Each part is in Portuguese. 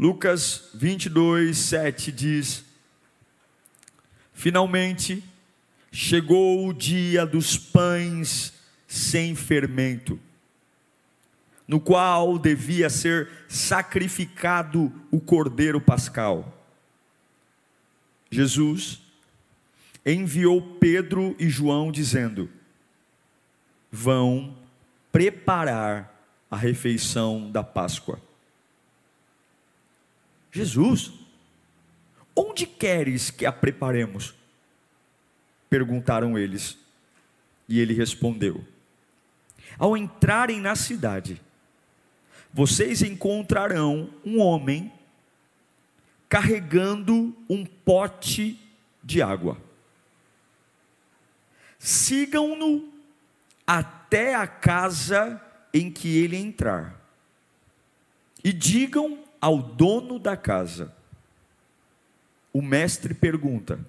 Lucas 22, 7 diz: Finalmente chegou o dia dos pães sem fermento no qual devia ser sacrificado o cordeiro pascal. Jesus enviou Pedro e João dizendo: Vão preparar a refeição da Páscoa. Jesus, onde queres que a preparemos? Perguntaram eles. E ele respondeu: Ao entrarem na cidade, vocês encontrarão um homem carregando um pote de água. Sigam-no até a casa em que ele entrar, e digam ao dono da casa: o mestre pergunta,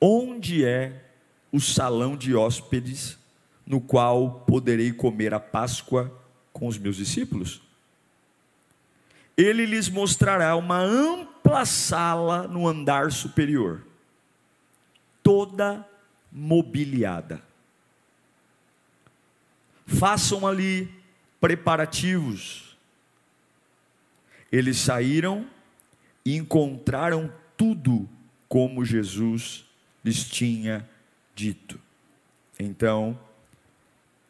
onde é o salão de hóspedes no qual poderei comer a Páscoa com os meus discípulos, ele lhes mostrará uma ampla sala no andar superior, toda mobiliada. Façam ali preparativos. Eles saíram e encontraram tudo como Jesus lhes tinha dito. Então,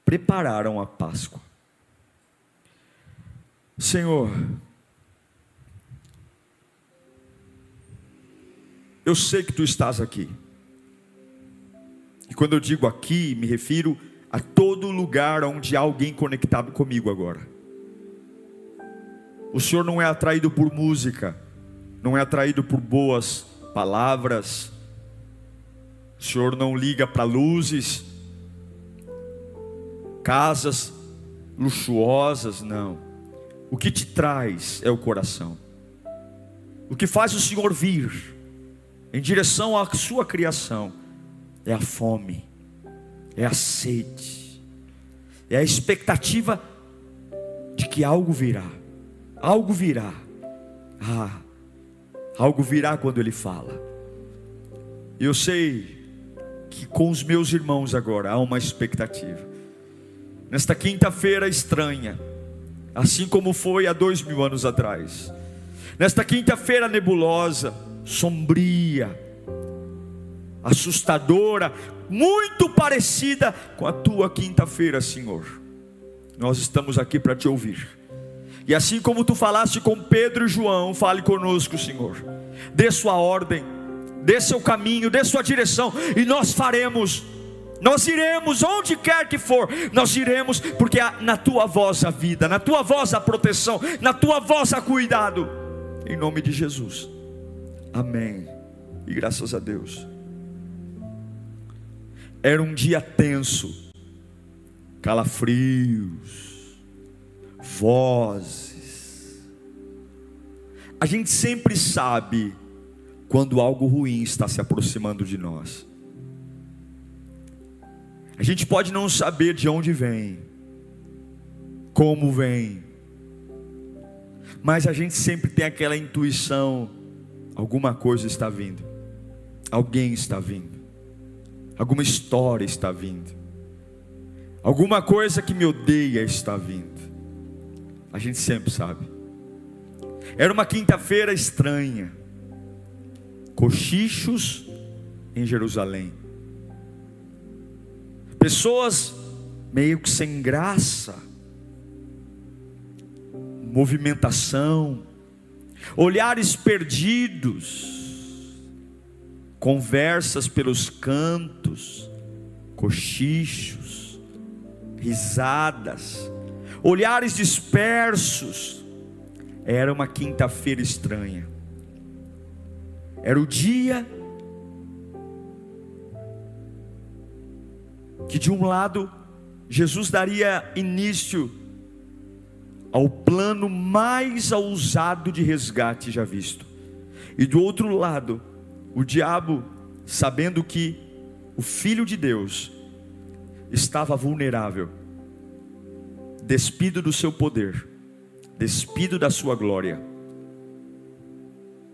prepararam a Páscoa. Senhor, eu sei que tu estás aqui. E quando eu digo aqui, me refiro a todo lugar onde há alguém conectado comigo agora. O Senhor não é atraído por música, não é atraído por boas palavras. O Senhor não liga para luzes, casas luxuosas, não. O que te traz é o coração. O que faz o Senhor vir em direção à sua criação é a fome, é a sede, é a expectativa de que algo virá. Algo virá. Ah, algo virá quando ele fala. Eu sei que com os meus irmãos agora há uma expectativa. Nesta quinta-feira estranha, assim como foi há dois mil anos atrás. Nesta quinta-feira nebulosa, sombria, assustadora, muito parecida com a tua quinta-feira, Senhor. Nós estamos aqui para te ouvir. E assim como tu falaste com Pedro e João, fale conosco, Senhor. Dê sua ordem, dê seu caminho, dê sua direção, e nós faremos. Nós iremos onde quer que for, nós iremos, porque na tua voz a vida, na tua voz a proteção, na tua voz a cuidado, em nome de Jesus, amém, e graças a Deus. Era um dia tenso, calafrios, vozes. A gente sempre sabe quando algo ruim está se aproximando de nós. A gente pode não saber de onde vem, como vem, mas a gente sempre tem aquela intuição: alguma coisa está vindo, alguém está vindo, alguma história está vindo, alguma coisa que me odeia está vindo. A gente sempre sabe. Era uma quinta-feira estranha, cochichos em Jerusalém. Pessoas meio que sem graça, movimentação, olhares perdidos, conversas pelos cantos, cochichos, risadas, olhares dispersos, Era uma quinta-feira estranha. Era o dia que, de um lado, Jesus daria início ao plano mais ousado de resgate já visto, e do outro lado, o diabo, sabendo que o Filho de Deus estava vulnerável, despido do seu poder, despido da sua glória,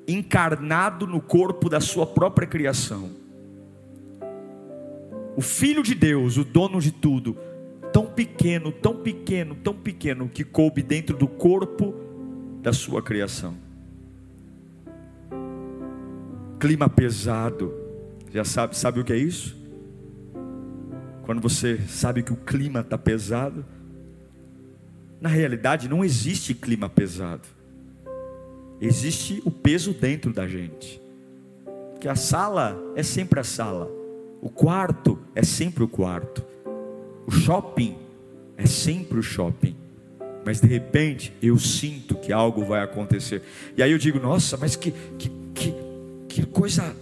encarnado no corpo da sua própria criação. O Filho de Deus, o dono de tudo, tão pequeno, tão pequeno, tão pequeno, que coube dentro do corpo da sua criação. Clima pesado, já sabe, sabe o que é isso? Quando você sabe que o clima está pesado, na realidade, não existe clima pesado. Existe o peso dentro da gente. Que a sala é sempre a sala. O quarto é sempre o quarto. O shopping é sempre o shopping. Mas de repente eu sinto que algo vai acontecer. E aí eu digo, nossa, mas que, que, que, que coisa.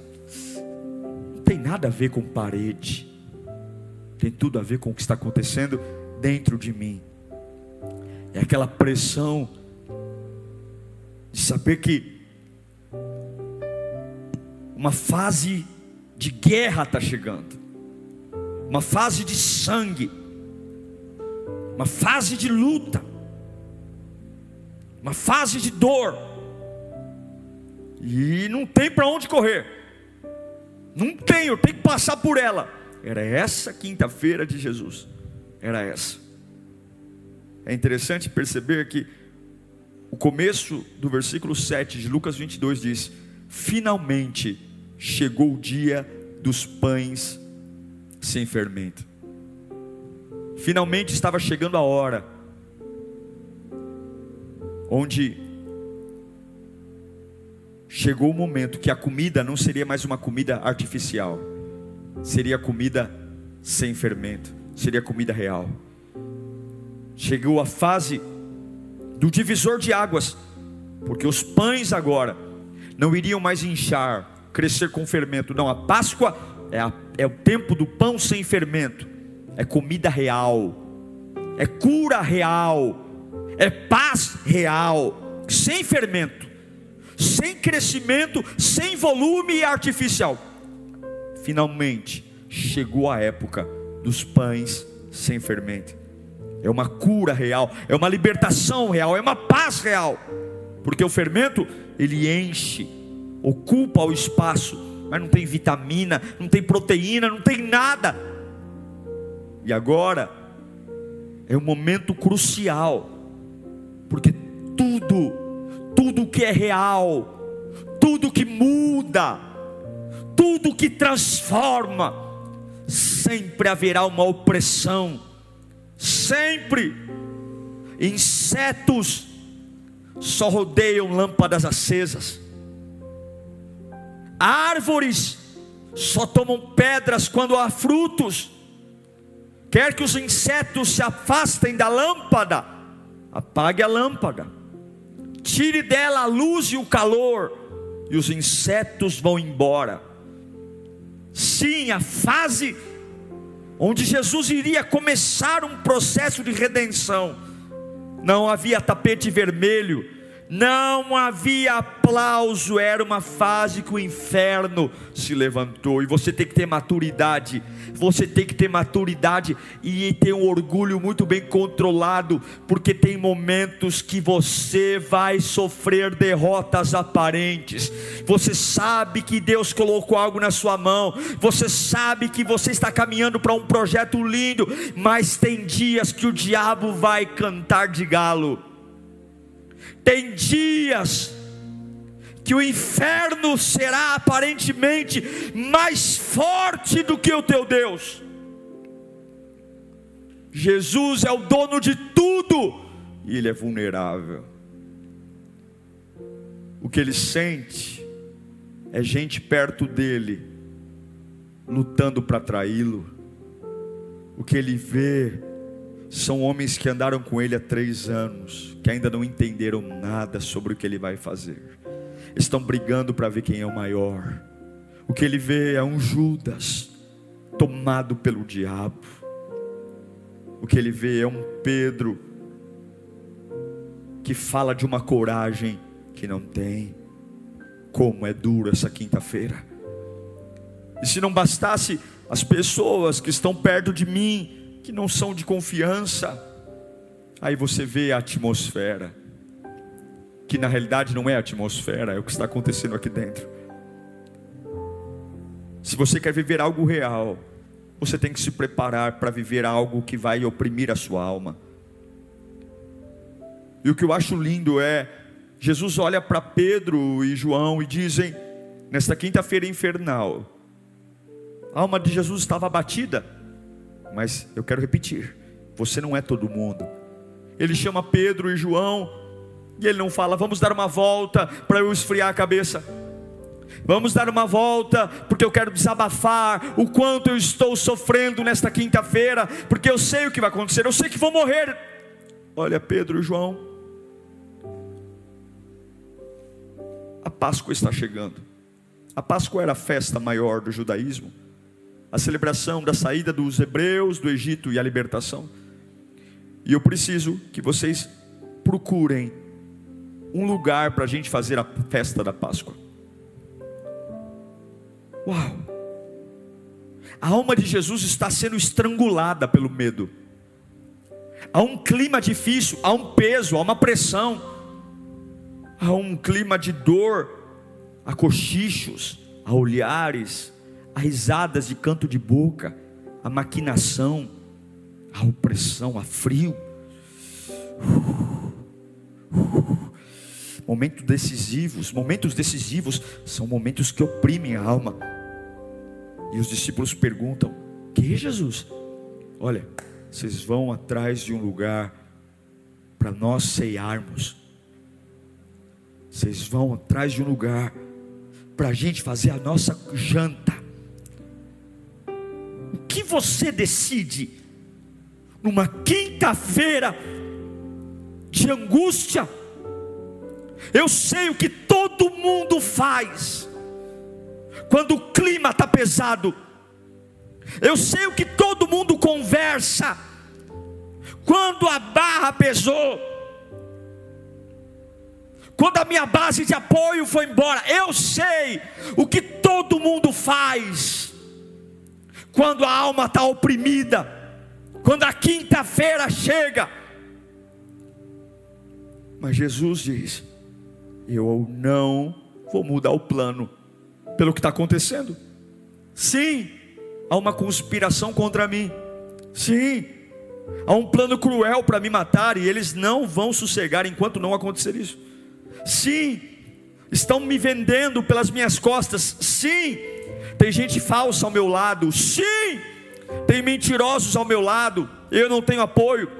Não tem nada a ver com parede. Tem tudo a ver com o que está acontecendo dentro de mim. É aquela pressão de saber que uma fase de guerra está chegando, uma fase de sangue, uma fase de luta, uma fase de dor, e não tem para onde correr, não tem, eu tenho que passar por ela. Era essa quinta-feira de Jesus, era essa. É interessante perceber que o começo do versículo 7 de Lucas 22 diz: Finalmente chegou o dia dos pães sem fermento. Finalmente estava chegando a hora onde chegou o momento que a comida não seria mais uma comida artificial, seria comida sem fermento, seria comida real chegou a fase do divisor de águas, porque os pães agora não iriam mais inchar, crescer com fermento. Não, a Páscoa é, a, é o tempo do pão sem fermento, é comida real, é cura real, é paz real, sem fermento, sem crescimento, sem volume artificial. Finalmente chegou a época dos pães sem fermento é uma cura real, é uma libertação real, é uma paz real. Porque o fermento, ele enche, ocupa o espaço, mas não tem vitamina, não tem proteína, não tem nada. E agora é um momento crucial, porque tudo, tudo que é real, tudo que muda, tudo que transforma, sempre haverá uma opressão sempre insetos só rodeiam lâmpadas acesas, árvores só tomam pedras quando há frutos. Quer que os insetos se afastem da lâmpada, apague a lâmpada, tire dela a luz e o calor, e os insetos vão embora. Sim, a fase onde Jesus iria começar um processo de redenção. Não havia tapete vermelho, não havia aplauso, era uma fase que o inferno se levantou. E você tem que ter maturidade, você tem que ter maturidade e ter um orgulho muito bem controlado, porque tem momentos que você vai sofrer derrotas aparentes. Você sabe que Deus colocou algo na sua mão, você sabe que você está caminhando para um projeto lindo, mas tem dias que o diabo vai cantar de galo tem dias que o inferno será aparentemente mais forte do que o teu Deus. Jesus é o dono de tudo e ele é vulnerável. O que ele sente é gente perto dele lutando para traí-lo. O que ele vê são homens que andaram com ele há três anos, que ainda não entenderam nada sobre o que ele vai fazer, estão brigando para ver quem é o maior. O que ele vê é um Judas tomado pelo diabo. O que ele vê é um Pedro que fala de uma coragem que não tem. Como é duro essa quinta-feira. E se não bastasse as pessoas que estão perto de mim, que não são de confiança, aí você vê a atmosfera, que na realidade não é a atmosfera, é o que está acontecendo aqui dentro. Se você quer viver algo real, você tem que se preparar para viver algo que vai oprimir a sua alma. E o que eu acho lindo é, Jesus olha para Pedro e João e dizem, nesta quinta-feira infernal, a alma de Jesus estava abatida, mas eu quero repetir, você não é todo mundo. Ele chama Pedro e João, e ele não fala, vamos dar uma volta para eu esfriar a cabeça. Vamos dar uma volta, porque eu quero desabafar o quanto eu estou sofrendo nesta quinta-feira, porque eu sei o que vai acontecer, eu sei que vou morrer. Olha, Pedro e João, a Páscoa está chegando. A Páscoa era a festa maior do judaísmo, a celebração da saída dos hebreus do Egito e a libertação. E eu preciso que vocês procurem um lugar para a gente fazer a festa da Páscoa. Uau! A alma de Jesus está sendo estrangulada pelo medo. Há um clima difícil, há um peso, há uma pressão, há um clima de dor, há cochichos, há olhares, há risadas de canto de boca, há maquinação, há opressão, há frio. Uh, uh, momentos decisivos, momentos decisivos são momentos que oprimem a alma. E os discípulos perguntam: Que Jesus? Olha, vocês vão atrás de um lugar para nós ceiarmos. Vocês vão atrás de um lugar para a gente fazer a nossa janta. Que você decide numa quinta-feira de angústia? Eu sei o que todo mundo faz quando o clima está pesado. Eu sei o que todo mundo conversa quando a barra pesou. Quando a minha base de apoio foi embora, eu sei o que todo mundo faz quando a alma está oprimida, quando a quinta-feira chega. Mas Jesus diz: Eu não vou mudar o plano pelo que está acontecendo. Sim, há uma conspiração contra mim. Sim, há um plano cruel para me matar e eles não vão sossegar enquanto não acontecer isso. Sim, estão me vendendo pelas minhas costas. Sim, tem gente falsa ao meu lado. Sim, tem mentirosos ao meu lado. Eu não tenho apoio.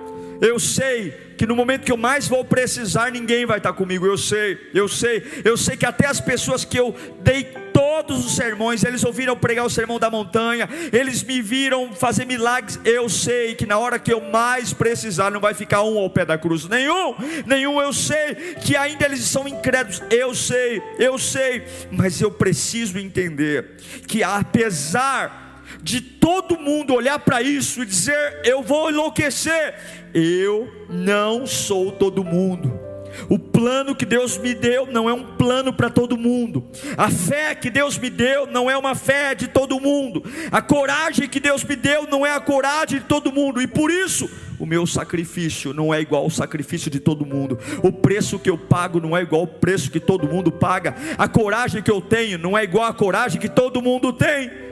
Eu sei que no momento que eu mais vou precisar, ninguém vai estar comigo. Eu sei, eu sei, eu sei que até as pessoas que eu dei todos os sermões, eles ouviram pregar o sermão da montanha, eles me viram fazer milagres. Eu sei que na hora que eu mais precisar, não vai ficar um ao pé da cruz, nenhum, nenhum. Eu sei que ainda eles são incrédulos, eu sei, eu sei, mas eu preciso entender que apesar de todo mundo olhar para isso e dizer: eu vou enlouquecer. Eu não sou todo mundo. O plano que Deus me deu não é um plano para todo mundo. A fé que Deus me deu não é uma fé de todo mundo. A coragem que Deus me deu não é a coragem de todo mundo. E por isso, o meu sacrifício não é igual ao sacrifício de todo mundo. O preço que eu pago não é igual ao preço que todo mundo paga. A coragem que eu tenho não é igual à coragem que todo mundo tem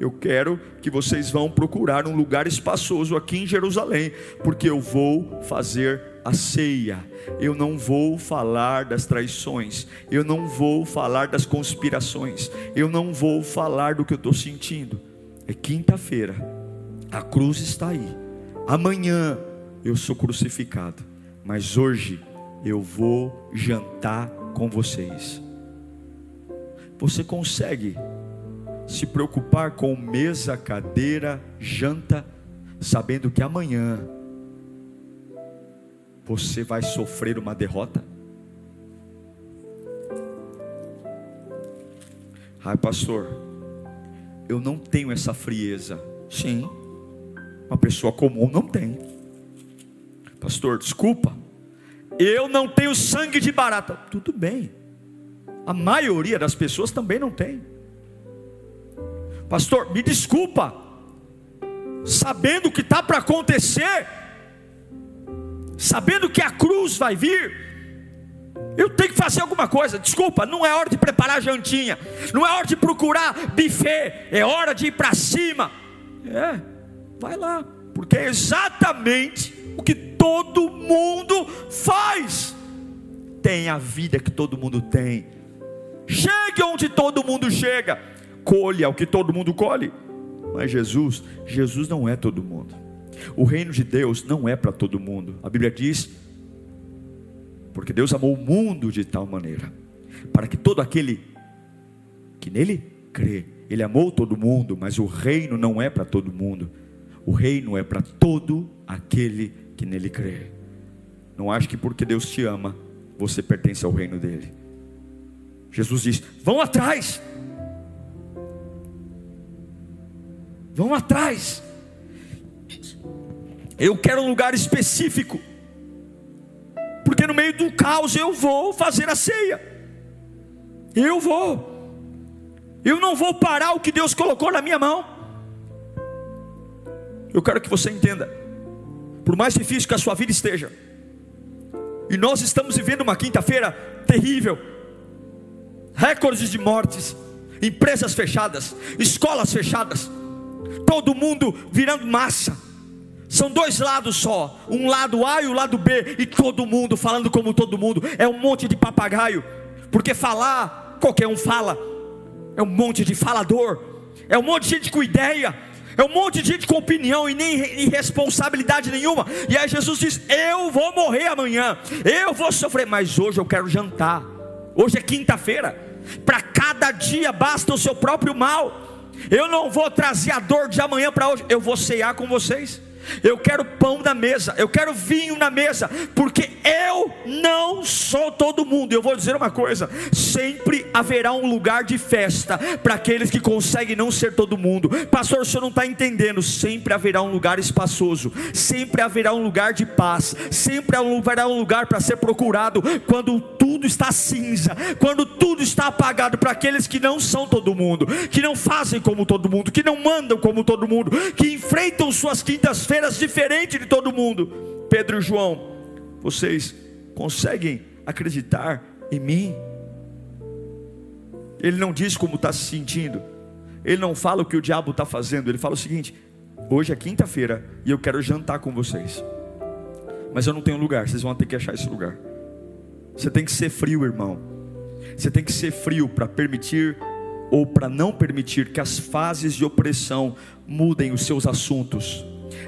eu quero que vocês vão procurar um lugar espaçoso aqui em Jerusalém, porque eu vou fazer a ceia. Eu não vou falar das traições, eu não vou falar das conspirações, eu não vou falar do que eu estou sentindo. É quinta-feira, a cruz está aí. Amanhã eu sou crucificado, mas hoje eu vou jantar com vocês. Você consegue se preocupar com mesa, cadeira, janta, sabendo que amanhã você vai sofrer uma derrota? Ai, pastor, eu não tenho essa frieza. Sim, uma pessoa comum não tem. Pastor, desculpa, eu não tenho sangue de barata. Tudo bem, a maioria das pessoas também não tem. Pastor, me desculpa, sabendo o que está para acontecer, sabendo que a cruz vai vir, eu tenho que fazer alguma coisa. Desculpa, não é hora de preparar jantinha, não é hora de procurar buffet, é hora de ir para cima. É, vai lá, porque é exatamente o que todo mundo faz. Tem a vida que todo mundo tem. Chegue onde todo mundo chega. Colha o que todo mundo colhe. Mas Jesus, Jesus não é todo mundo. O reino de Deus não é para todo mundo. A Bíblia diz porque Deus amou o mundo de tal maneira, para que todo aquele que nele crê, ele amou todo mundo, mas o reino não é para todo mundo, o reino é para todo aquele que nele crê. Não acho que porque Deus te ama, você pertence ao reino dele. Jesus diz: vão atrás, vão atrás. Eu quero um lugar específico porque no meio do caos eu vou fazer a ceia. Eu vou. Eu não vou parar o que Deus colocou na minha mão. Eu quero que você entenda. Por mais difícil que a sua vida esteja, e nós estamos vivendo uma quinta-feira terrível recordes de mortes, empresas fechadas, escolas fechadas, todo mundo virando massa. São dois lados só, um lado A e o lado B, e todo mundo falando como todo mundo, é um monte de papagaio, porque falar, qualquer um fala, é um monte de falador, é um monte de gente com ideia, é um monte de gente com opinião e nem responsabilidade nenhuma. E aí Jesus diz: Eu vou morrer amanhã, eu vou sofrer, mas hoje eu quero jantar. Hoje é quinta-feira. Para cada dia basta o seu próprio mal. Eu não vou trazer a dor de amanhã para hoje, eu vou cear com vocês eu quero pão na mesa, eu quero vinho na mesa, porque eu não sou todo mundo. Eu vou dizer uma coisa: sempre haverá um lugar de festa para aqueles que conseguem não ser todo mundo. Pastor, o senhor não está entendendo? Sempre haverá um lugar espaçoso, sempre haverá um lugar de paz, sempre haverá um lugar para ser procurado quando tudo está cinza, quando tudo está apagado para aqueles que não são todo mundo, que não fazem como todo mundo, que não mandam como todo mundo, que enfrentam suas quintas-feiras maneiras diferentes de todo mundo. Pedro e João, vocês conseguem acreditar em mim? Ele não diz como está se sentindo, ele não fala o que o diabo está fazendo, ele fala o seguinte: hoje é quinta-feira e eu quero jantar com vocês, mas eu não tenho lugar, vocês vão ter que achar esse lugar. Você tem que ser frio, irmão. Você tem que ser frio para permitir ou para não permitir que as fases de opressão mudem os seus assuntos.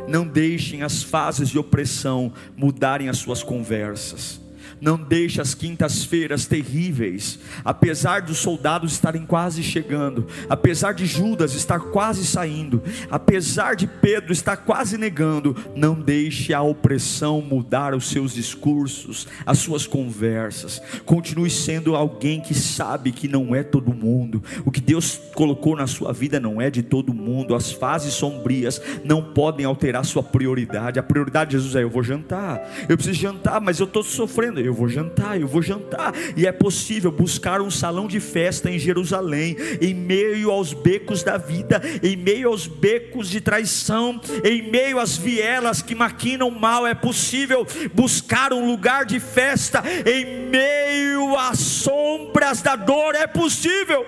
Não deixem as fases de opressão mudarem as suas conversas. Não deixe as quintas-feiras terríveis, apesar dos soldados estarem quase chegando, apesar de Judas estar quase saindo, apesar de Pedro estar quase negando, não deixe a opressão mudar os seus discursos, as suas conversas. Continue sendo alguém que sabe que não é todo mundo. O que Deus colocou na sua vida não é de todo mundo. As fases sombrias não podem alterar sua prioridade. A prioridade de Jesus é: eu vou jantar, eu preciso jantar, mas eu estou sofrendo eu vou jantar, eu vou jantar. E é possível buscar um salão de festa em Jerusalém, em meio aos becos da vida, em meio aos becos de traição, em meio às vielas que maquinam mal. É possível buscar um lugar de festa em meio às sombras da dor. É possível.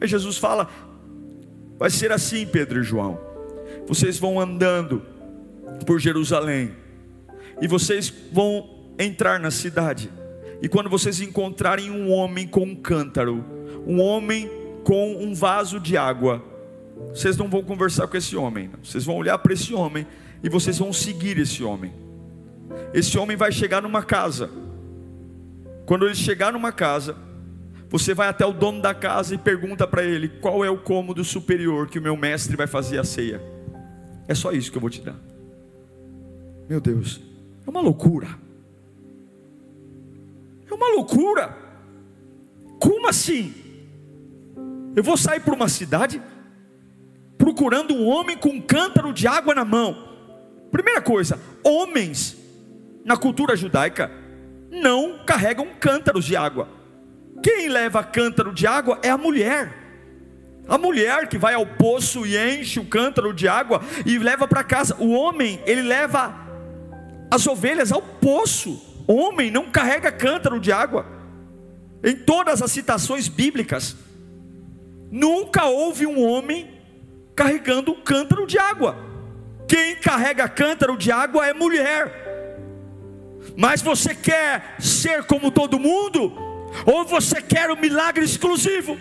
E Jesus fala: vai ser assim, Pedro e João. Vocês vão andando por Jerusalém e vocês vão entrar na cidade. E quando vocês encontrarem um homem com um cântaro, um homem com um vaso de água, vocês não vão conversar com esse homem, vocês vão olhar para esse homem e vocês vão seguir esse homem. Esse homem vai chegar numa casa. Quando ele chegar numa casa, você vai até o dono da casa e pergunta para ele qual é o cômodo superior que o meu mestre vai fazer a ceia. É só isso que eu vou te dar. Meu Deus, é uma loucura. É uma loucura. Como assim? Eu vou sair para uma cidade procurando um homem com um cântaro de água na mão. Primeira coisa, homens na cultura judaica não carregam cântaros de água. Quem leva cântaro de água é a mulher. A mulher que vai ao poço e enche o cântaro de água e leva para casa. O homem, ele leva as ovelhas ao poço. O homem não carrega cântaro de água. Em todas as citações bíblicas, nunca houve um homem carregando um cântaro de água. Quem carrega cântaro de água é mulher. Mas você quer ser como todo mundo? Ou você quer um milagre exclusivo?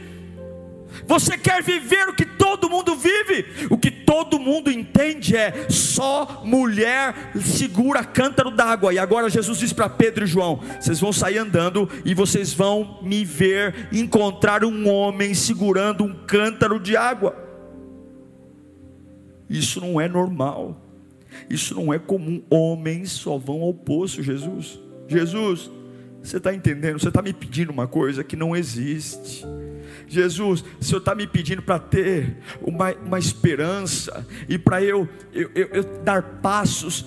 Você quer viver o que todo mundo vive? O que todo mundo entende é só mulher segura cântaro d'água. E agora Jesus diz para Pedro e João: vocês vão sair andando e vocês vão me ver encontrar um homem segurando um cântaro de água. Isso não é normal. Isso não é comum. Homens só vão ao poço, Jesus. Jesus, você está entendendo? Você está me pedindo uma coisa que não existe. Jesus, o Senhor está me pedindo para ter uma, uma esperança e para eu, eu, eu, eu dar passos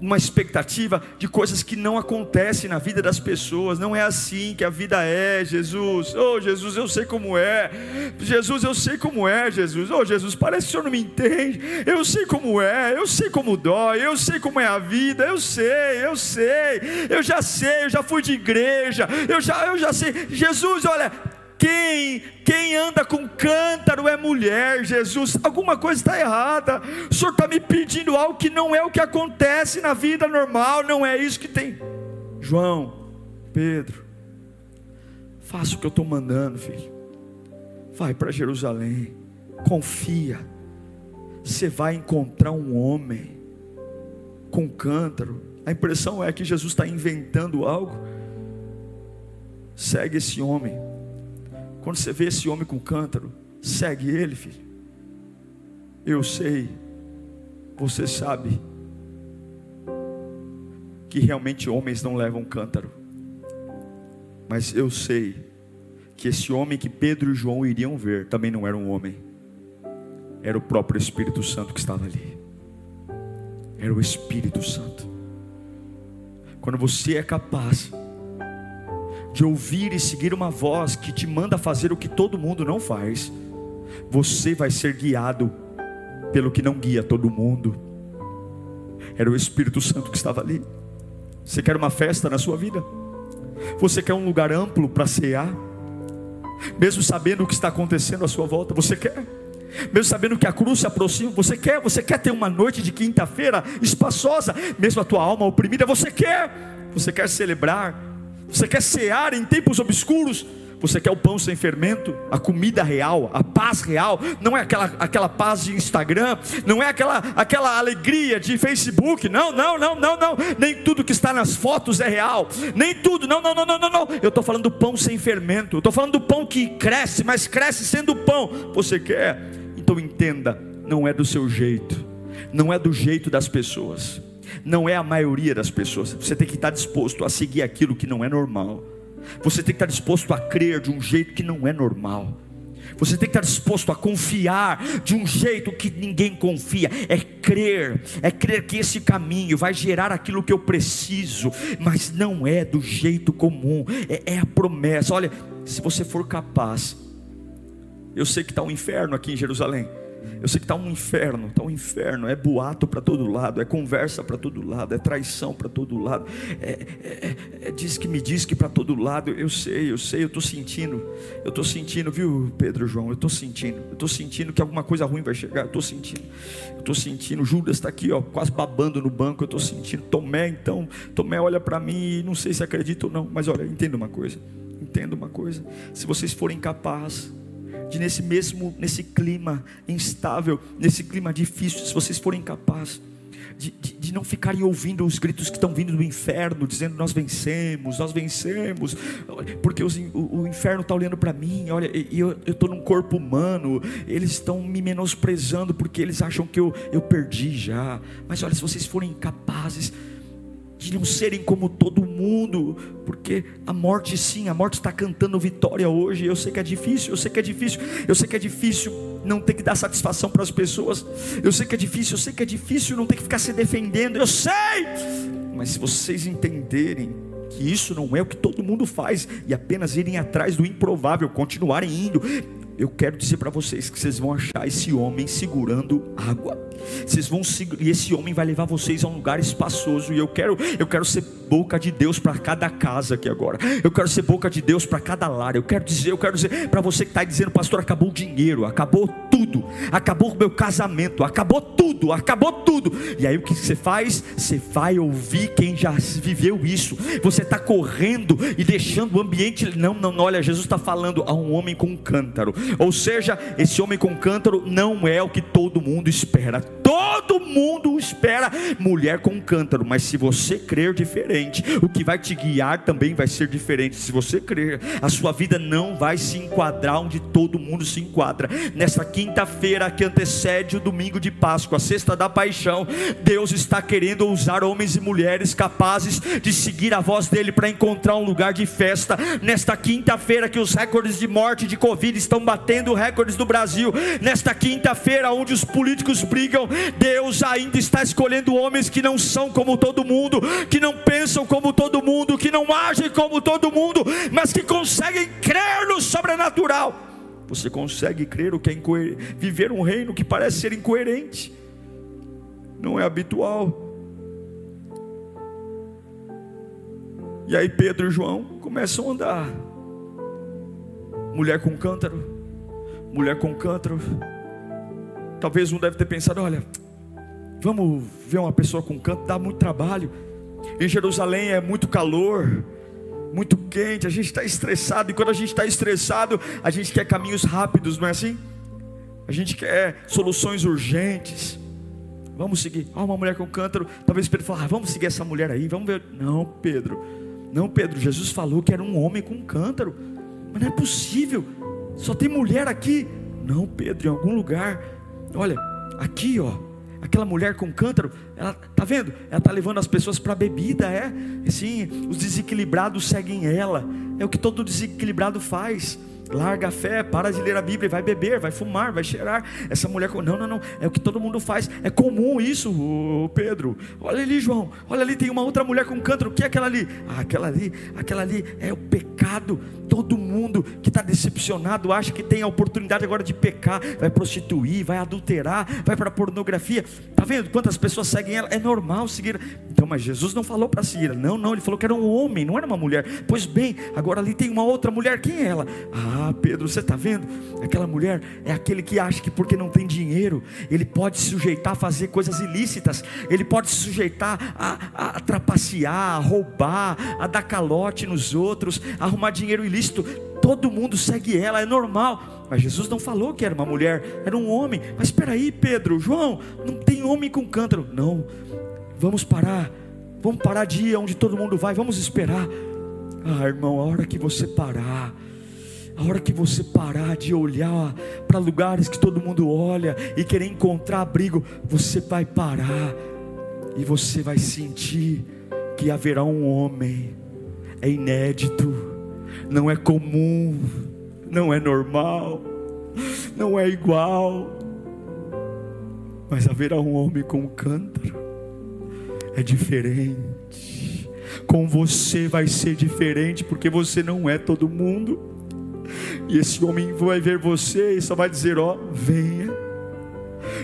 uma expectativa de coisas que não acontecem na vida das pessoas. Não é assim que a vida é, Jesus. Oh, Jesus, eu sei como é. Jesus, eu sei como é, Jesus. Oh, Jesus, parece que o Senhor não me entende. Eu sei como é, eu sei como dói, eu sei como é a vida. Eu sei, eu sei. Eu já sei, eu já fui de igreja. Eu já, eu já sei. Jesus, olha, quem, quem anda com cântaro é mulher, Jesus. Alguma coisa está errada. O Senhor está me pedindo algo que não é o que acontece na vida normal, não é isso que tem. João, Pedro, faça o que eu estou mandando, filho. Vai para Jerusalém, confia. Você vai encontrar um homem com cântaro. A impressão é que Jesus está inventando algo. Segue esse homem quando você vê esse homem com cântaro, segue ele, filho. Eu sei, você sabe, que realmente homens não levam cântaro. Mas eu sei que esse homem que Pedro e João iriam ver também não era um homem, era o próprio Espírito Santo que estava ali. Era o Espírito Santo. Quando você é capaz de ouvir e seguir uma voz que te manda fazer o que todo mundo não faz, você vai ser guiado pelo que não guia todo mundo. Era o Espírito Santo que estava ali. Você quer uma festa na sua vida? Você quer um lugar amplo para cear? Mesmo sabendo o que está acontecendo à sua volta, você quer? Mesmo sabendo que a cruz se aproxima, você quer? Você quer ter uma noite de quinta-feira espaçosa, mesmo a tua alma oprimida, você quer? Você quer celebrar você quer cear em tempos obscuros? Você quer o pão sem fermento, a comida real, a paz real, não é aquela, aquela paz de Instagram, não é aquela, aquela alegria de Facebook, não, não, não, não, não, nem tudo que está nas fotos é real, nem tudo, não, não, não, não, não, não. eu estou falando do pão sem fermento, eu estou falando do pão que cresce, mas cresce sendo pão. Você quer? Então entenda, não é do seu jeito, não é do jeito das pessoas não é a maioria das pessoas. Você tem que estar disposto a seguir aquilo que não é normal. Você tem que estar disposto a crer de um jeito que não é normal. Você tem que estar disposto a confiar de um jeito que ninguém confia. É crer, é crer que esse caminho vai gerar aquilo que eu preciso, mas não é do jeito comum, é, é a promessa. Olha, se você for capaz, eu sei que está um inferno aqui em Jerusalém. Eu sei que está um inferno, está um inferno. É boato para todo lado, é conversa para todo lado, é traição para todo lado, é, é, é, diz que me diz que para todo lado. Eu sei, eu sei, eu estou sentindo, eu estou sentindo, viu, Pedro João? Eu estou sentindo, eu estou sentindo que alguma coisa ruim vai chegar. Eu estou sentindo, eu estou sentindo. Judas está aqui, ó, quase babando no banco. Eu estou sentindo. Tomé, então, Tomé olha para mim e não sei se acredita ou não, mas olha, entenda uma coisa, entenda uma coisa. Se vocês forem capazes de nesse mesmo, nesse clima instável, nesse clima difícil, se vocês forem capazes de, de, de, não ficarem ouvindo os gritos que estão vindo do inferno, dizendo nós vencemos, nós vencemos, porque os, o, o, inferno está olhando para mim, olha, e eu estou num corpo humano, eles estão me menosprezando porque eles acham que eu, eu perdi já. Mas olha, se vocês forem capazes de não serem como todo mundo, porque a morte sim, a morte está cantando vitória hoje. Eu sei que é difícil, eu sei que é difícil, eu sei que é difícil não ter que dar satisfação para as pessoas, eu sei que é difícil, eu sei que é difícil não ter que ficar se defendendo, eu sei, mas se vocês entenderem que isso não é o que todo mundo faz e apenas irem atrás do improvável, continuarem indo, eu quero dizer para vocês que vocês vão achar esse homem segurando água. Vocês vão e esse homem vai levar vocês a um lugar espaçoso e eu quero, eu quero ser boca de Deus para cada casa aqui agora. Eu quero ser boca de Deus para cada lar. Eu quero dizer, eu quero dizer para você que está dizendo, pastor, acabou o dinheiro, acabou tudo, acabou o meu casamento, acabou tudo, acabou tudo. E aí o que você faz? Você vai ouvir quem já viveu isso. Você está correndo e deixando o ambiente. Não, não, olha, Jesus está falando a um homem com um cântaro. Ou seja, esse homem com um cântaro não é o que todo mundo espera. Todo mundo espera mulher com cântaro, mas se você crer diferente, o que vai te guiar também vai ser diferente. Se você crer, a sua vida não vai se enquadrar onde todo mundo se enquadra. Nessa quinta-feira que antecede o domingo de Páscoa, a sexta da paixão, Deus está querendo usar homens e mulheres capazes de seguir a voz dele para encontrar um lugar de festa. Nesta quinta-feira que os recordes de morte de Covid estão batendo recordes do Brasil, nesta quinta-feira onde os políticos brigam, Deus ainda está escolhendo homens que não são como todo mundo, que não pensam como todo mundo, que não agem como todo mundo, mas que conseguem crer no sobrenatural. Você consegue crer o que é viver um reino que parece ser incoerente, não é habitual. E aí Pedro e João começam a andar. Mulher com cântaro, mulher com cântaro. Talvez um deve ter pensado: olha, vamos ver uma pessoa com cântaro, dá muito trabalho. Em Jerusalém é muito calor, muito quente, a gente está estressado, e quando a gente está estressado, a gente quer caminhos rápidos, não é assim? A gente quer soluções urgentes. Vamos seguir. Ah, uma mulher com cântaro. Talvez Pedro fale, ah, vamos seguir essa mulher aí, vamos ver. Não, Pedro. Não, Pedro. Jesus falou que era um homem com cântaro. Mas não é possível. Só tem mulher aqui. Não, Pedro, em algum lugar. Olha, aqui, ó. Aquela mulher com cântaro, ela tá vendo? Ela tá levando as pessoas para bebida, é? Sim, os desequilibrados seguem ela. É o que todo desequilibrado faz larga a fé, para de ler a Bíblia, vai beber, vai fumar, vai cheirar. Essa mulher, não, não, não, é o que todo mundo faz, é comum isso, Pedro. Olha ali, João, olha ali, tem uma outra mulher com cântaro, o que é aquela ali? Ah, aquela ali, aquela ali é o pecado. Todo mundo que está decepcionado acha que tem a oportunidade agora de pecar, vai prostituir, vai adulterar, vai para pornografia. Tá vendo quantas pessoas seguem ela? É normal seguir. Então, mas Jesus não falou para seguir, não, não, ele falou que era um homem, não era uma mulher. Pois bem, agora ali tem uma outra mulher, quem é ela? Ah, ah, Pedro, você está vendo? Aquela mulher é aquele que acha que porque não tem dinheiro, ele pode se sujeitar a fazer coisas ilícitas, ele pode se sujeitar a, a, trapacear, a roubar, a dar calote nos outros, a arrumar dinheiro ilícito. Todo mundo segue ela, é normal. Mas Jesus não falou que era uma mulher, era um homem. Mas espera aí, Pedro, João, não tem homem com cântaro. Não, vamos parar. Vamos parar de ir onde todo mundo vai, vamos esperar. Ah, irmão, a hora que você parar, a hora que você parar de olhar para lugares que todo mundo olha e querer encontrar abrigo, você vai parar e você vai sentir que haverá um homem. É inédito, não é comum, não é normal, não é igual. Mas haverá um homem com um cântaro. É diferente. Com você vai ser diferente, porque você não é todo mundo. E esse homem vai ver você e só vai dizer: Ó, venha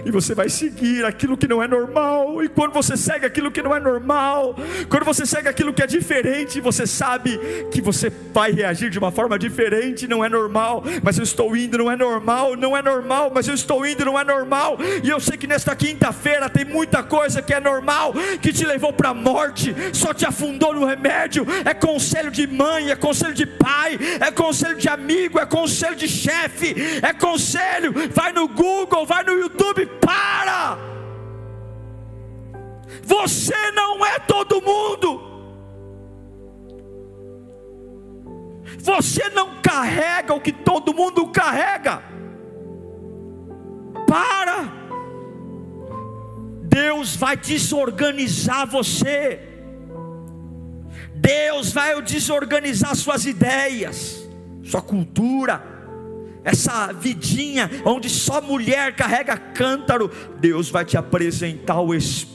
e você vai seguir aquilo que não é normal. E quando você segue aquilo que não é normal, quando você segue aquilo que é diferente, você sabe que você vai reagir de uma forma diferente. Não é normal, mas eu estou indo, não é normal, não é normal, mas eu estou indo, não é normal. E eu sei que nesta quinta-feira tem muita coisa que é normal, que te levou para a morte, só te afundou no remédio. É conselho de mãe, é conselho de pai, é conselho de amigo, é conselho de chefe, é conselho. Vai no Google, vai no YouTube para. Você não é todo mundo. Você não carrega o que todo mundo carrega. Para. Deus vai desorganizar você. Deus vai desorganizar suas ideias, sua cultura, essa vidinha onde só mulher carrega cântaro, Deus vai te apresentar o Espírito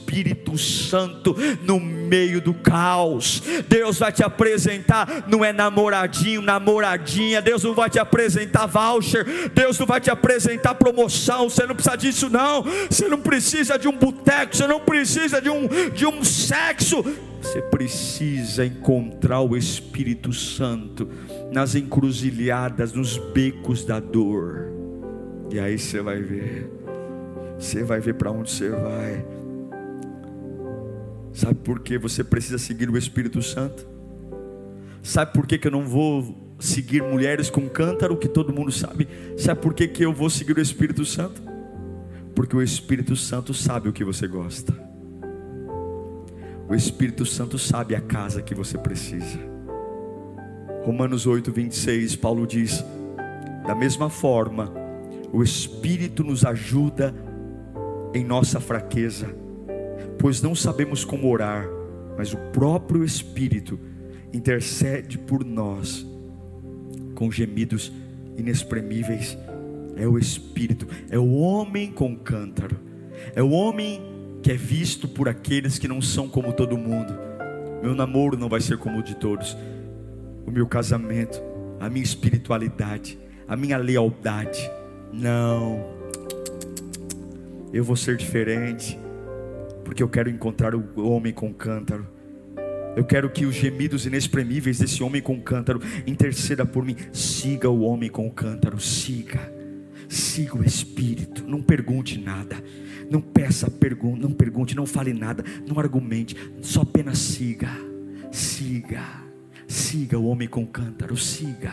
Santo no meio do caos. Deus vai te apresentar, não é namoradinho, namoradinha. Deus não vai te apresentar voucher. Deus não vai te apresentar promoção. Você não precisa disso, não. Você não precisa de um boteco. Você não precisa de um, de um sexo. Você precisa encontrar o Espírito Santo nas encruzilhadas, nos becos da dor. E aí você vai ver. Você vai ver para onde você vai. Sabe por que você precisa seguir o Espírito Santo? Sabe por que, que eu não vou seguir mulheres com cântaro, que todo mundo sabe? Sabe por que, que eu vou seguir o Espírito Santo? Porque o Espírito Santo sabe o que você gosta. O Espírito Santo sabe a casa que você precisa. Romanos 8, 26, Paulo diz: da mesma forma, o Espírito nos ajuda em nossa fraqueza, pois não sabemos como orar, mas o próprio Espírito intercede por nós com gemidos inexprimíveis. É o Espírito, é o homem com cântaro, é o homem que é visto por aqueles que não são como todo mundo. Meu namoro não vai ser como o de todos o meu casamento, a minha espiritualidade, a minha lealdade. Não, eu vou ser diferente, porque eu quero encontrar o homem com cântaro. Eu quero que os gemidos inexprimíveis desse homem com cântaro interceda por mim. Siga o homem com cântaro, siga. Siga o Espírito, não pergunte nada, não peça pergunta, não pergunte, não fale nada, não argumente, só apenas siga, siga. Siga o homem com cântaro, siga.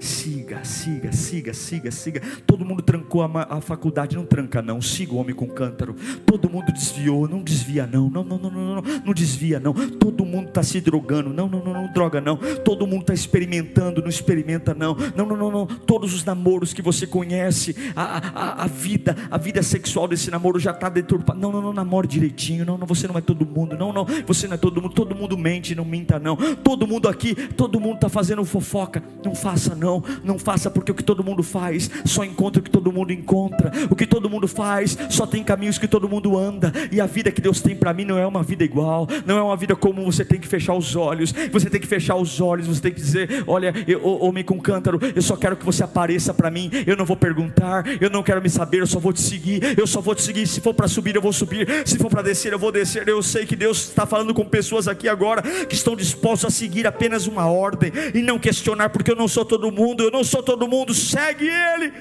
Siga, siga, siga, siga, siga. Todo mundo trancou a, a, faculdade, não tranca não. Siga o homem com cântaro. Todo mundo desviou, não desvia não. Não, não, não, não, não, não desvia não. Todo mundo está se drogando, não, não, não, não, droga não. Todo mundo está experimentando, não experimenta não. Não, não, não, não. Todos os namoros que você conhece, a, a, a vida, a vida sexual desse namoro já está deturpada. Não, não, não, namore direitinho. Não, não, você não é todo mundo. Não, não, você não é todo mundo. Todo mundo mente, não minta não. Todo mundo aqui, todo mundo está fazendo fofoca. Não faça não, não faça porque o que todo mundo faz só encontra o que todo mundo encontra. O que todo mundo faz só tem caminhos que todo mundo anda. E a vida que Deus tem para mim não é uma vida igual, não é uma vida comum. Você tem que fechar os olhos, você tem que fechar os olhos, você tem que dizer: Olha, eu, homem com cântaro, eu só quero que você apareça para mim. Eu não vou perguntar, eu não quero me saber, eu só vou te seguir. Eu só vou te seguir. Se for para subir, eu vou subir. Se for para descer, eu vou descer. Eu sei que Deus está falando com pessoas aqui agora que estão dispostos a seguir apenas uma ordem e não questionar, porque eu não sou todo todo mundo, eu não sou todo mundo, segue Ele.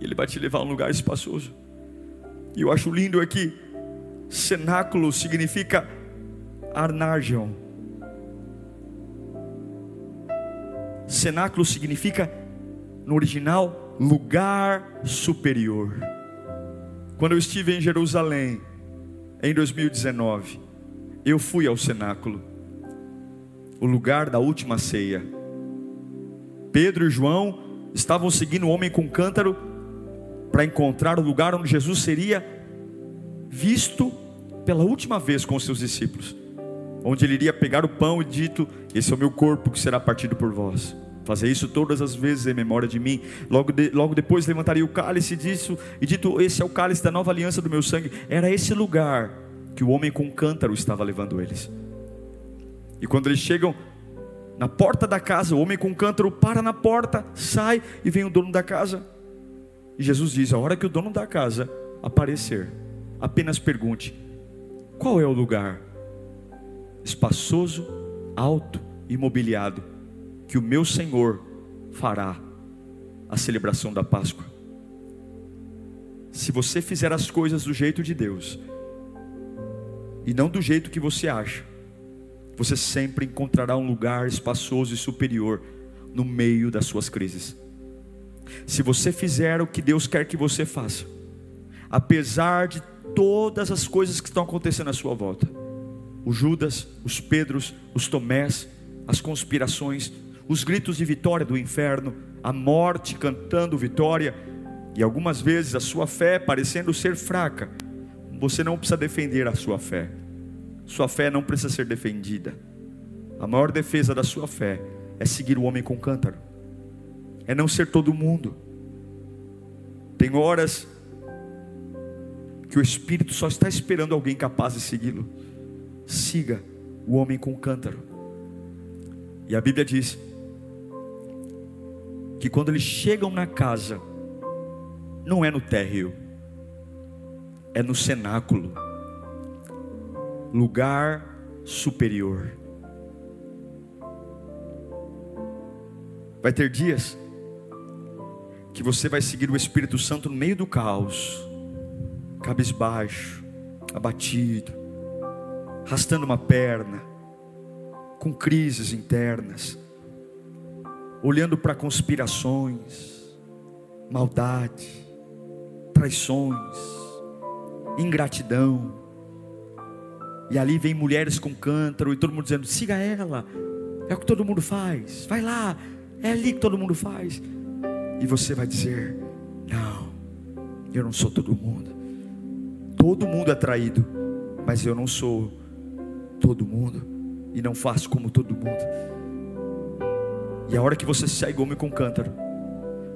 E Ele vai te levar a um lugar espaçoso. E eu acho lindo aqui, cenáculo significa arnargion. Cenáculo significa, no original, lugar superior. Quando eu estive em Jerusalém, em 2019, eu fui ao cenáculo, o lugar da última ceia. Pedro e João estavam seguindo o homem com cântaro para encontrar o lugar onde Jesus seria visto pela última vez com os seus discípulos, onde ele iria pegar o pão e dito: Esse é o meu corpo que será partido por vós. Fazer isso todas as vezes em memória de mim. Logo, de, logo depois levantaria o cálice disso e dito: Esse é o cálice da nova aliança do meu sangue. Era esse lugar que o homem com cântaro estava levando eles. E quando eles chegam na porta da casa, o homem com cântaro para na porta, sai e vem o dono da casa. E Jesus diz: a hora que o dono da casa aparecer, apenas pergunte: qual é o lugar espaçoso, alto e mobiliado que o meu Senhor fará a celebração da Páscoa? Se você fizer as coisas do jeito de Deus e não do jeito que você acha, você sempre encontrará um lugar espaçoso e superior no meio das suas crises. Se você fizer o que Deus quer que você faça, apesar de todas as coisas que estão acontecendo à sua volta, os Judas, os Pedros, os Tomés, as conspirações, os gritos de vitória do inferno, a morte cantando vitória, e algumas vezes a sua fé parecendo ser fraca, você não precisa defender a sua fé. Sua fé não precisa ser defendida. A maior defesa da sua fé é seguir o homem com cântaro, é não ser todo mundo. Tem horas que o Espírito só está esperando alguém capaz de segui-lo. Siga o homem com cântaro. E a Bíblia diz que quando eles chegam na casa, não é no térreo, é no cenáculo, lugar superior. Vai ter dias que você vai seguir o Espírito Santo no meio do caos, cabisbaixo, abatido, arrastando uma perna, com crises internas, olhando para conspirações, maldade, traições, ingratidão. E ali vem mulheres com cântaro e todo mundo dizendo: siga ela, é o que todo mundo faz, vai lá, é ali que todo mundo faz. E você vai dizer: não, eu não sou todo mundo. Todo mundo é traído, mas eu não sou todo mundo e não faço como todo mundo. E a hora que você o homem com cântaro,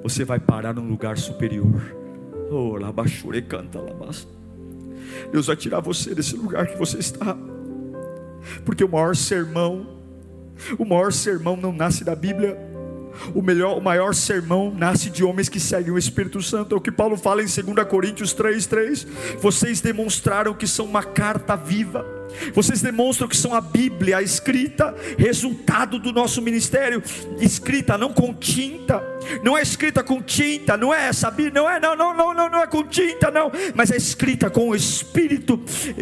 você vai parar num lugar superior. Oh, labachure canta labas. Deus vai tirar você desse lugar que você está. Porque o maior sermão, o maior sermão não nasce da Bíblia. O melhor, o maior sermão nasce de homens que seguem o Espírito Santo. É o que Paulo fala em 2 Coríntios 3:3. Vocês demonstraram que são uma carta viva vocês demonstram que são a Bíblia a escrita, resultado do nosso ministério, escrita não com tinta, não é escrita com tinta, não é essa Bíblia, não é, não, não, não, não, não é com tinta, não, mas é escrita com o Espírito,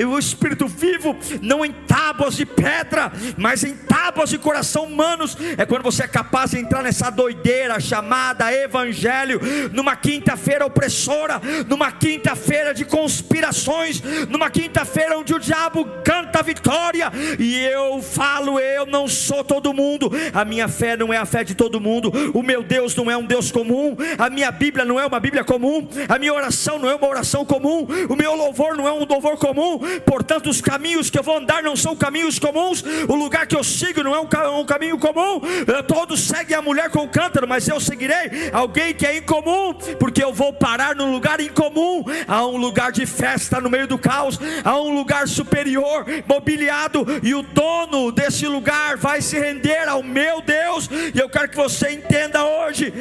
o Espírito vivo, não em tábuas de pedra, mas em tábuas de coração humanos. É quando você é capaz de entrar nessa doideira chamada Evangelho, numa quinta-feira opressora, numa quinta-feira de conspirações, numa quinta-feira onde o diabo canta canta vitória. E eu falo, eu não sou todo mundo. A minha fé não é a fé de todo mundo. O meu Deus não é um Deus comum. A minha Bíblia não é uma Bíblia comum. A minha oração não é uma oração comum. O meu louvor não é um louvor comum. Portanto, os caminhos que eu vou andar não são caminhos comuns. O lugar que eu sigo não é um, caminho comum. Todos seguem a mulher com o cântaro, mas eu seguirei alguém que é incomum, porque eu vou parar num lugar incomum. Há um lugar de festa no meio do caos. Há um lugar superior mobiliado, e o dono desse lugar vai se render ao meu Deus, e eu quero que você entenda hoje.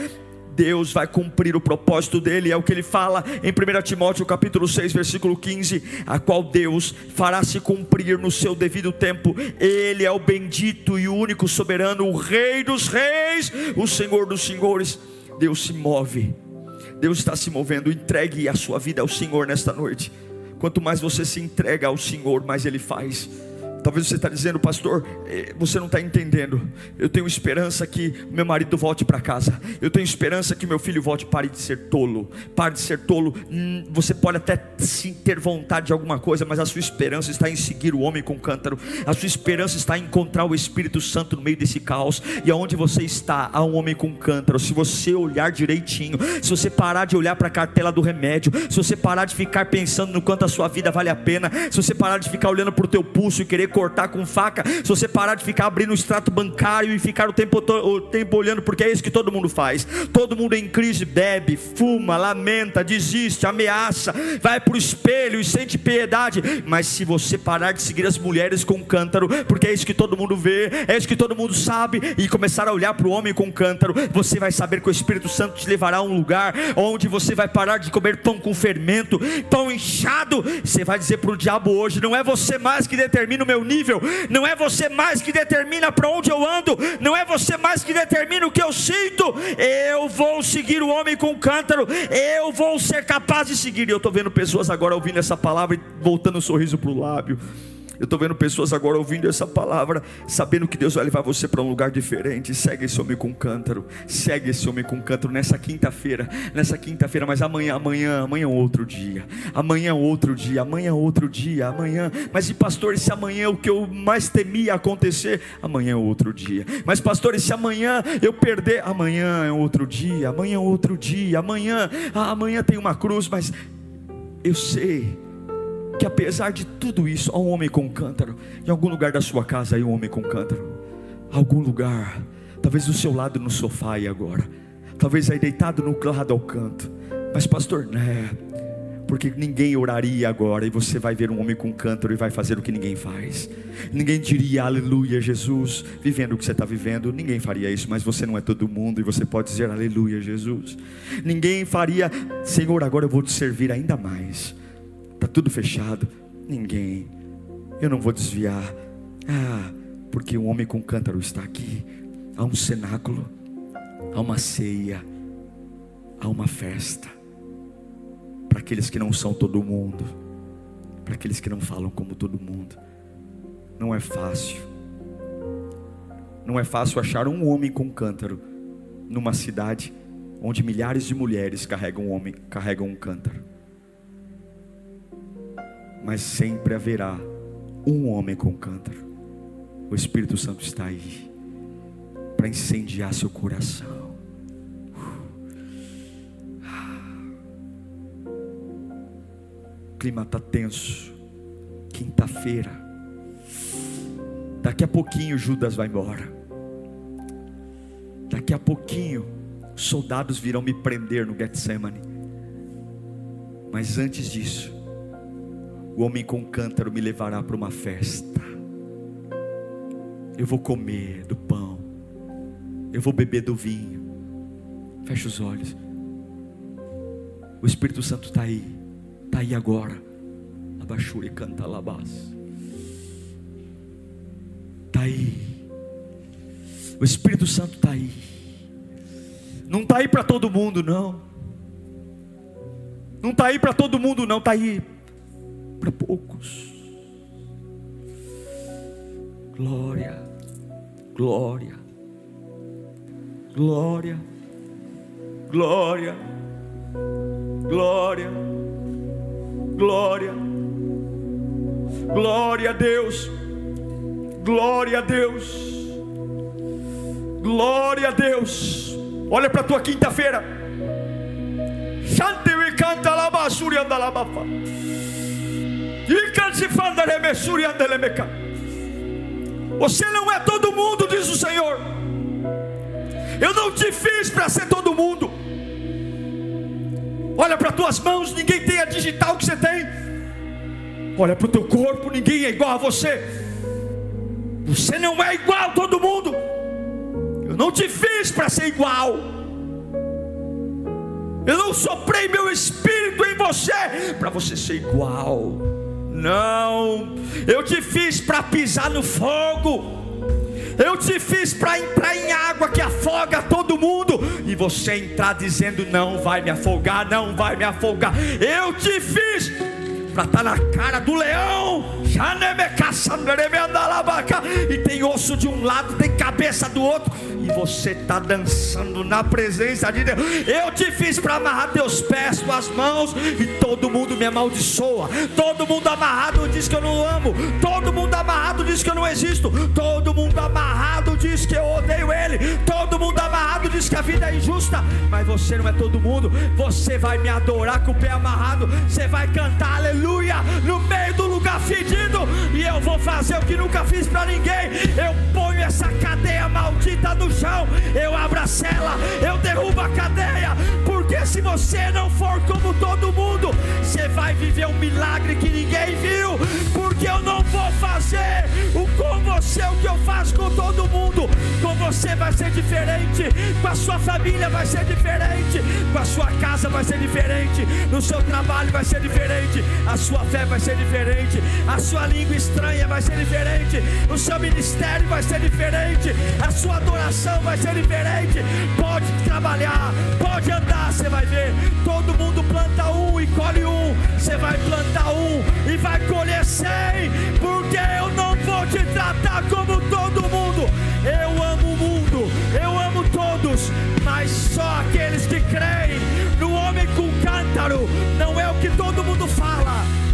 Deus vai cumprir o propósito dele, é o que ele fala em 1 Timóteo capítulo 6, versículo 15, a qual Deus fará se cumprir no seu devido tempo. Ele é o bendito e o único soberano, o rei dos reis, o Senhor dos senhores. Deus se move. Deus está se movendo. Entregue a sua vida ao Senhor nesta noite. Quanto mais você se entrega ao Senhor, mais Ele faz. Talvez você está dizendo, pastor, eh, você não está entendendo. Eu tenho esperança que meu marido volte para casa. Eu tenho esperança que meu filho volte. Pare de ser tolo. Pare de ser tolo. Hum, você pode até sim ter vontade de alguma coisa, mas a sua esperança está em seguir o homem com cântaro. A sua esperança está em encontrar o Espírito Santo no meio desse caos. E aonde você está, há um homem com cântaro. Se você olhar direitinho, se você parar de olhar para a cartela do remédio, se você parar de ficar pensando no quanto a sua vida vale a pena, se você parar de ficar olhando para o teu pulso e querer cortar com faca, se você parar de ficar abrindo o extrato bancário e ficar o tempo, o tempo olhando, porque é isso que todo mundo faz. Todo mundo em crise bebe, fuma, lamenta, desiste, ameaça, vai para o espelho e sente piedade. Mas se você parar de seguir as mulheres com cântaro, porque é isso que todo mundo vê, é isso que todo mundo sabe, e começar a olhar para o homem com cântaro, você vai saber que o Espírito Santo te levará a um lugar onde você vai parar de comer pão com fermento, pão inchado. Você vai dizer para o diabo hoje: não é você mais que determina o meu nível, não é você mais que determina para onde eu ando, não é você mais que determina o que eu sinto. Eu vou seguir o homem com o cântaro, eu vou ser capaz de seguir. E eu estou vendo pessoas agora ouvindo essa palavra e voltando o um sorriso para o lábio. Eu estou vendo pessoas agora ouvindo essa palavra, sabendo que Deus vai levar você para um lugar diferente. Segue esse homem com cântaro, segue esse homem com cântaro nessa quinta-feira, nessa quinta-feira, mas amanhã, amanhã, amanhã é outro dia, amanhã é outro dia, amanhã é outro dia, amanhã. Mas e pastor, se amanhã o que eu mais temia acontecer, amanhã é outro dia. Mas pastor, se amanhã eu perder, amanhã é outro dia, amanhã outro dia, amanhã, ah, amanhã tem uma cruz, mas eu sei que apesar de tudo isso, há um homem com cântaro. Em algum lugar da sua casa aí um homem com cântaro. algum lugar, talvez do seu lado no sofá e agora, talvez aí deitado no lado ao canto, mas pastor, né? Porque ninguém oraria agora e você vai ver um homem com cântaro e vai fazer o que ninguém faz. Ninguém diria aleluia, Jesus, vivendo o que você está vivendo. Ninguém faria isso, mas você não é todo mundo e você pode dizer aleluia, Jesus. Ninguém faria, Senhor, agora eu vou te servir ainda mais. Está tudo fechado. Ninguém. Eu não vou desviar. Ah, porque um homem com cântaro está aqui. Há um cenáculo, há uma ceia, há uma festa. Para aqueles que não são todo mundo, para aqueles que não falam como todo mundo. Não é fácil. Não é fácil achar um homem com cântaro numa cidade onde milhares de mulheres carregam um homem, carregam um cântaro. Mas sempre haverá um homem com cântaro. O Espírito Santo está aí para incendiar seu coração. O clima está tenso. Quinta-feira. Daqui a pouquinho Judas vai embora. Daqui a pouquinho soldados virão me prender no Getsemane. Mas antes disso, o homem com cântaro me levará para uma festa. Eu vou comer do pão. Eu vou beber do vinho. Feche os olhos. O Espírito Santo está aí. Está aí agora. Abaixure canta labás. Está aí. O Espírito Santo está aí. Não está aí para todo mundo, não. Não está aí para todo mundo, não. Está aí para poucos. Glória, glória, glória, glória, glória, glória, glória a Deus, glória a Deus, glória a Deus. Olha para a tua quinta-feira. Shante canta lá, basura anda lá, você não é todo mundo, diz o Senhor. Eu não te fiz para ser todo mundo. Olha para tuas mãos, ninguém tem a digital que você tem. Olha para o teu corpo, ninguém é igual a você. Você não é igual a todo mundo. Eu não te fiz para ser igual. Eu não soprei meu espírito em você para você ser igual. Não, eu te fiz para pisar no fogo. Eu te fiz para entrar em água que afoga todo mundo e você entrar dizendo não vai me afogar, não vai me afogar. Eu te fiz para estar tá na cara do leão. E tem osso de um lado, tem cabeça do outro e você está dançando na presença de Deus. Eu te fiz para amarrar teus pés, tuas mãos, e todo mundo me amaldiçoa. Todo mundo amarrado diz que eu não amo. Todo mundo amarrado diz que eu não existo. Todo mundo amarrado diz que eu odeio Ele. Todo mundo amarrado diz que a vida é injusta. Mas você não é todo mundo. Você vai me adorar com o pé amarrado. Você vai cantar aleluia no meio do lugar fedido. E eu vou fazer o que nunca fiz para ninguém. Eu ponho essa cadeia maldita no chão, eu abro a cela, eu derrubo a cadeia, porque se você não for como todo mundo, você vai viver um milagre que ninguém viu, porque eu não vou fazer o com você o que eu faço com todo mundo, com você vai ser diferente, com a sua família vai ser diferente, com a sua casa vai ser diferente, no seu trabalho vai ser diferente, a sua fé vai ser diferente, a sua língua estranha vai ser diferente, o seu ministério vai ser diferente, a sua adoração vai ser diferente. Pode trabalhar, pode andar, você vai ver. Todo mundo planta um e colhe um. Você vai plantar um e vai colher cem, porque eu não vou te tratar como todo mundo. Eu amo o mundo, eu amo todos, mas só aqueles que creem no homem com cântaro. Não é o que todo mundo fala